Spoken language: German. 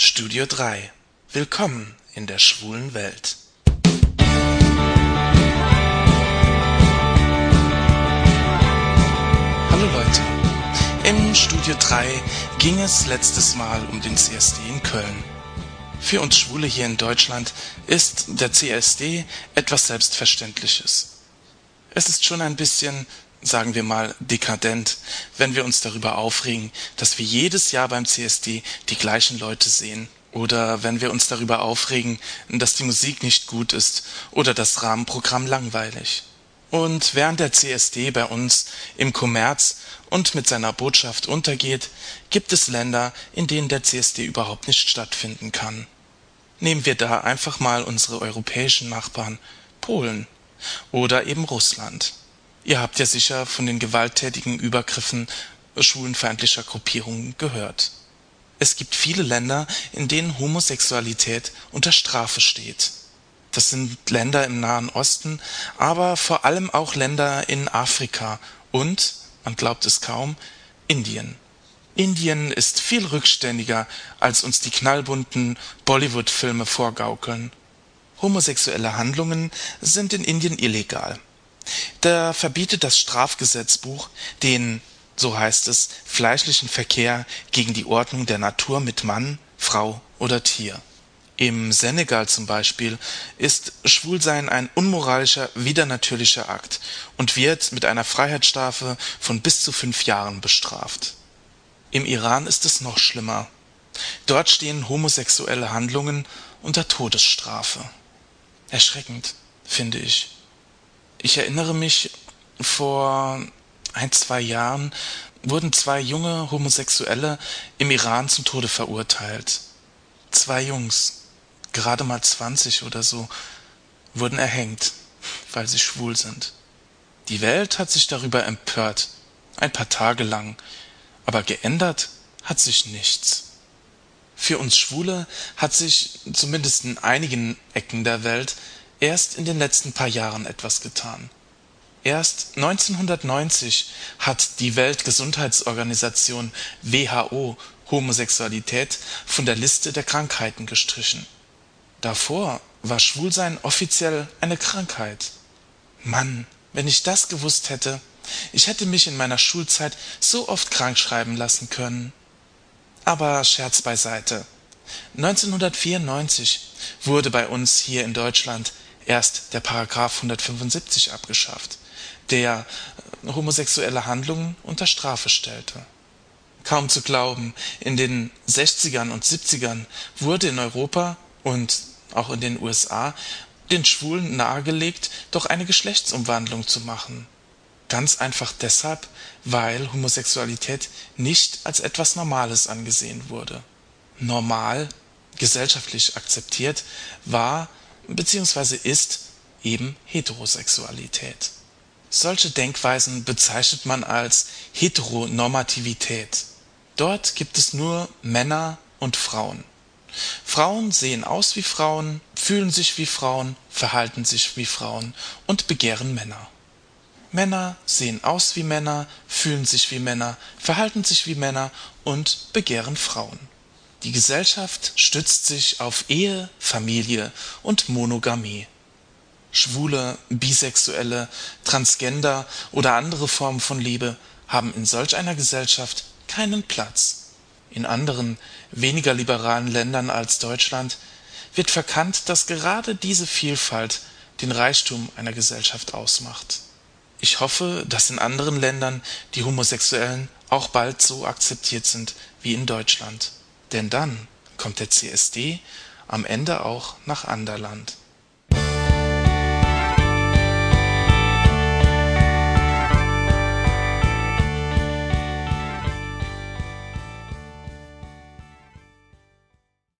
Studio 3 Willkommen in der schwulen Welt. Hallo Leute. Im Studio 3 ging es letztes Mal um den CSD in Köln. Für uns Schwule hier in Deutschland ist der CSD etwas Selbstverständliches. Es ist schon ein bisschen, sagen wir mal, dekadent, wenn wir uns darüber aufregen, dass wir jedes Jahr beim CSD die gleichen Leute sehen. Oder wenn wir uns darüber aufregen, dass die Musik nicht gut ist oder das Rahmenprogramm langweilig. Und während der CSD bei uns im Kommerz und mit seiner Botschaft untergeht, gibt es Länder, in denen der CSD überhaupt nicht stattfinden kann. Nehmen wir da einfach mal unsere europäischen Nachbarn Polen oder eben Russland. Ihr habt ja sicher von den gewalttätigen Übergriffen schwulenfeindlicher Gruppierungen gehört. Es gibt viele Länder, in denen Homosexualität unter Strafe steht. Das sind Länder im Nahen Osten, aber vor allem auch Länder in Afrika und, man glaubt es kaum, Indien. Indien ist viel rückständiger, als uns die knallbunten Bollywood-Filme vorgaukeln. Homosexuelle Handlungen sind in Indien illegal. Da verbietet das Strafgesetzbuch den so heißt es, fleischlichen Verkehr gegen die Ordnung der Natur mit Mann, Frau oder Tier. Im Senegal zum Beispiel ist Schwulsein ein unmoralischer, widernatürlicher Akt und wird mit einer Freiheitsstrafe von bis zu fünf Jahren bestraft. Im Iran ist es noch schlimmer. Dort stehen homosexuelle Handlungen unter Todesstrafe. Erschreckend, finde ich. Ich erinnere mich, vor ein, zwei Jahren wurden zwei junge Homosexuelle im Iran zum Tode verurteilt. Zwei Jungs, gerade mal 20 oder so, wurden erhängt, weil sie schwul sind. Die Welt hat sich darüber empört, ein paar Tage lang, aber geändert hat sich nichts. Für uns Schwule hat sich zumindest in einigen Ecken der Welt erst in den letzten paar Jahren etwas getan. Erst 1990 hat die Weltgesundheitsorganisation WHO Homosexualität von der Liste der Krankheiten gestrichen. Davor war Schwulsein offiziell eine Krankheit. Mann, wenn ich das gewusst hätte, ich hätte mich in meiner Schulzeit so oft krankschreiben lassen können. Aber Scherz beiseite. 1994 wurde bei uns hier in Deutschland erst der Paragraph 175 abgeschafft der homosexuelle Handlungen unter Strafe stellte. Kaum zu glauben, in den 60ern und 70ern wurde in Europa und auch in den USA den Schwulen nahegelegt, doch eine Geschlechtsumwandlung zu machen. Ganz einfach deshalb, weil Homosexualität nicht als etwas Normales angesehen wurde. Normal, gesellschaftlich akzeptiert, war bzw. ist eben Heterosexualität. Solche Denkweisen bezeichnet man als Heteronormativität. Dort gibt es nur Männer und Frauen. Frauen sehen aus wie Frauen, fühlen sich wie Frauen, verhalten sich wie Frauen und begehren Männer. Männer sehen aus wie Männer, fühlen sich wie Männer, verhalten sich wie Männer und begehren Frauen. Die Gesellschaft stützt sich auf Ehe, Familie und Monogamie Schwule, Bisexuelle, Transgender oder andere Formen von Liebe haben in solch einer Gesellschaft keinen Platz. In anderen, weniger liberalen Ländern als Deutschland wird verkannt, dass gerade diese Vielfalt den Reichtum einer Gesellschaft ausmacht. Ich hoffe, dass in anderen Ländern die Homosexuellen auch bald so akzeptiert sind wie in Deutschland. Denn dann kommt der CSD am Ende auch nach Anderland